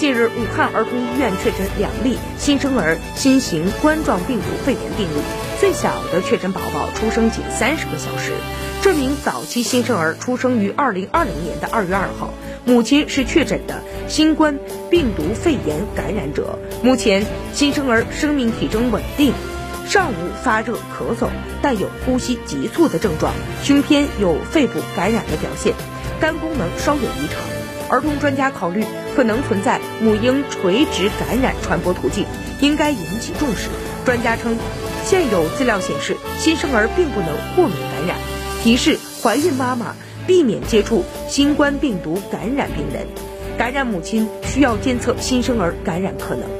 近日，武汉儿童医院确诊两例新生儿新型冠状病毒肺炎病例，最小的确诊宝宝出生仅三十个小时。这名早期新生儿出生于二零二零年的二月二号，母亲是确诊的新冠病毒肺炎感染者。目前，新生儿生命体征稳定，上无发热、咳嗽，带有呼吸急促的症状，胸片有肺部感染的表现，肝功能稍有异常。儿童专家考虑可能存在母婴垂直感染传播途径，应该引起重视。专家称，现有资料显示，新生儿并不能过敏感染，提示怀孕妈妈避免接触新冠病毒感染病人，感染母亲需要监测新生儿感染可能。